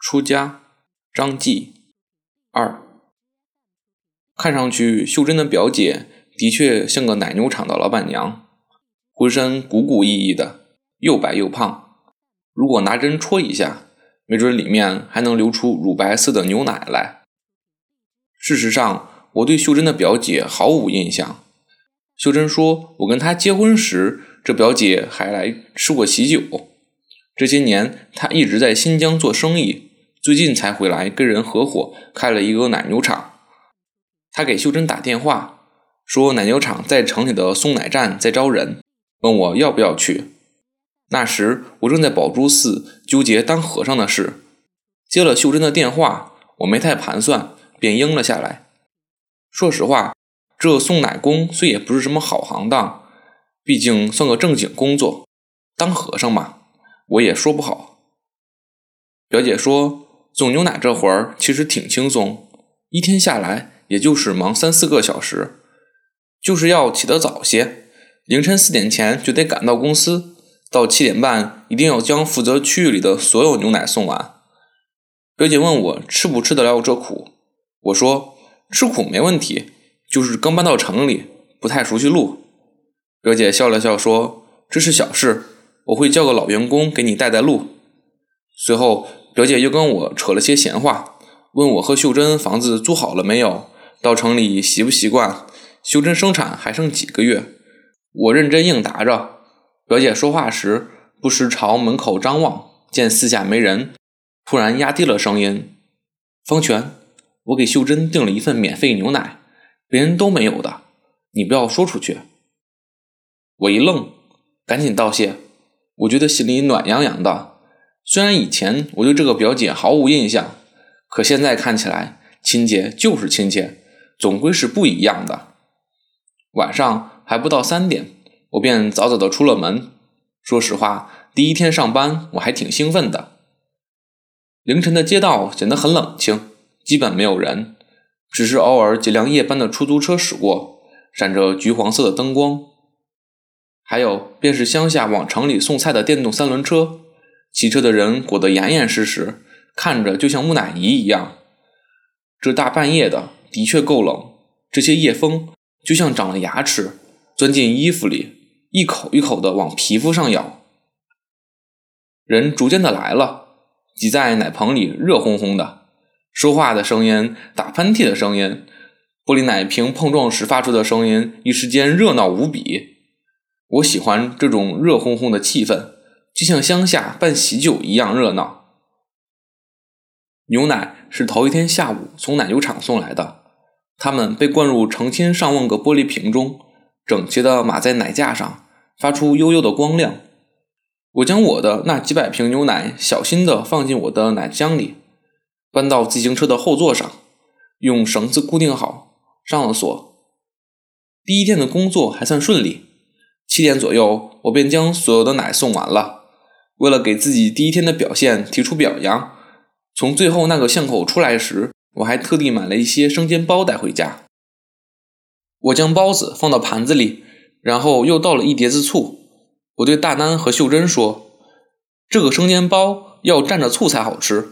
出家，张继二。看上去，秀珍的表姐的确像个奶牛场的老板娘，浑身鼓鼓意意的，又白又胖。如果拿针戳一下，没准里面还能流出乳白色的牛奶来。事实上，我对秀珍的表姐毫无印象。秀珍说，我跟她结婚时，这表姐还来吃过喜酒。这些年，她一直在新疆做生意，最近才回来跟人合伙开了一个奶牛场。他给秀珍打电话，说奶牛场在城里的送奶站在招人，问我要不要去。那时我正在宝珠寺纠结当和尚的事，接了秀珍的电话，我没太盘算，便应了下来。说实话，这送奶工虽也不是什么好行当，毕竟算个正经工作，当和尚嘛。我也说不好。表姐说，送牛奶这活儿其实挺轻松，一天下来也就是忙三四个小时，就是要起得早些，凌晨四点前就得赶到公司，到七点半一定要将负责区域里的所有牛奶送完。表姐问我吃不吃得了这苦，我说吃苦没问题，就是刚搬到城里，不太熟悉路。表姐笑了笑说：“这是小事。”我会叫个老员工给你带带路。随后，表姐又跟我扯了些闲话，问我和秀珍房子租好了没有，到城里习不习惯，秀珍生产还剩几个月。我认真应答着。表姐说话时不时朝门口张望，见四下没人，突然压低了声音：“方权，我给秀珍订了一份免费牛奶，别人都没有的，你不要说出去。”我一愣，赶紧道谢。我觉得心里暖洋洋的，虽然以前我对这个表姐毫无印象，可现在看起来亲切就是亲切，总归是不一样的。晚上还不到三点，我便早早的出了门。说实话，第一天上班我还挺兴奋的。凌晨的街道显得很冷清，基本没有人，只是偶尔几辆夜班的出租车驶过，闪着橘黄色的灯光。还有，便是乡下往城里送菜的电动三轮车，骑车的人裹得严严实实，看着就像木乃伊一样。这大半夜的，的确够冷。这些夜风就像长了牙齿，钻进衣服里，一口一口的往皮肤上咬。人逐渐的来了，挤在奶棚里，热烘烘的，说话的声音，打喷嚏的声音，玻璃奶瓶碰撞时发出的声音，一时间热闹无比。我喜欢这种热烘烘的气氛，就像乡下办喜酒一样热闹。牛奶是头一天下午从奶牛场送来的，它们被灌入成千上万个玻璃瓶中，整齐地码在奶架上，发出幽幽的光亮。我将我的那几百瓶牛奶小心地放进我的奶箱里，搬到自行车的后座上，用绳子固定好，上了锁。第一天的工作还算顺利。七点左右，我便将所有的奶送完了。为了给自己第一天的表现提出表扬，从最后那个巷口出来时，我还特地买了一些生煎包带回家。我将包子放到盘子里，然后又倒了一碟子醋。我对大丹和秀珍说：“这个生煎包要蘸着醋才好吃。”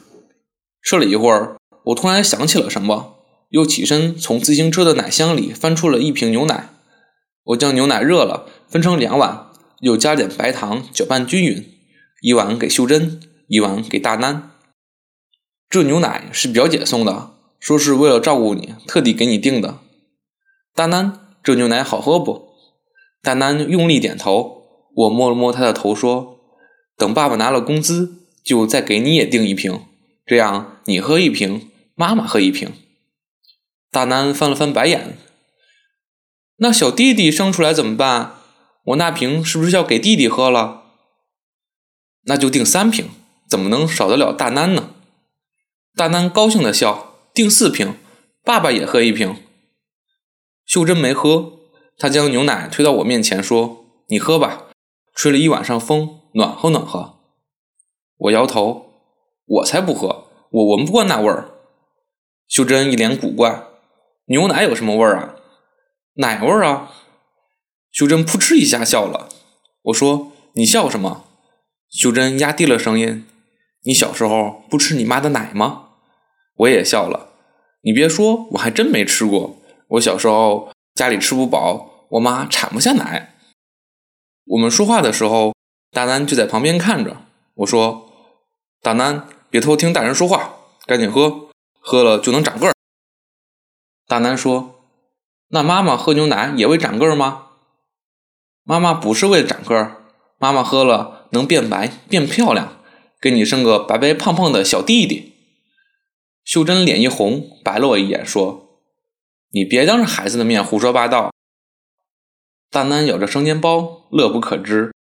吃了一会儿，我突然想起了什么，又起身从自行车的奶箱里翻出了一瓶牛奶。我将牛奶热了，分成两碗，又加点白糖，搅拌均匀。一碗给秀珍，一碗给大南。这牛奶是表姐送的，说是为了照顾你，特地给你订的。大南，这牛奶好喝不？大南用力点头。我摸了摸他的头，说：“等爸爸拿了工资，就再给你也订一瓶，这样你喝一瓶，妈妈喝一瓶。”大南翻了翻白眼。那小弟弟生出来怎么办？我那瓶是不是要给弟弟喝了？那就订三瓶，怎么能少得了大南呢？大南高兴的笑，订四瓶，爸爸也喝一瓶。秀珍没喝，她将牛奶推到我面前说：“你喝吧，吹了一晚上风，暖和暖和。”我摇头，我才不喝，我闻不惯那味儿。秀珍一脸古怪：“牛奶有什么味儿啊？”奶味儿啊！秀珍扑哧一下笑了。我说：“你笑什么？”秀珍压低了声音：“你小时候不吃你妈的奶吗？”我也笑了。你别说，我还真没吃过。我小时候家里吃不饱，我妈产不下奶。我们说话的时候，大南就在旁边看着。我说：“大南，别偷听大人说话，赶紧喝，喝了就能长个儿。”大南说：“那妈妈喝牛奶也为长个儿吗？”妈妈不是为了长个儿，妈妈喝了能变白变漂亮，给你生个白白胖胖的小弟弟。秀珍脸一红，白了我一眼，说：“你别当着孩子的面胡说八道。”大南咬着生煎包，乐不可支。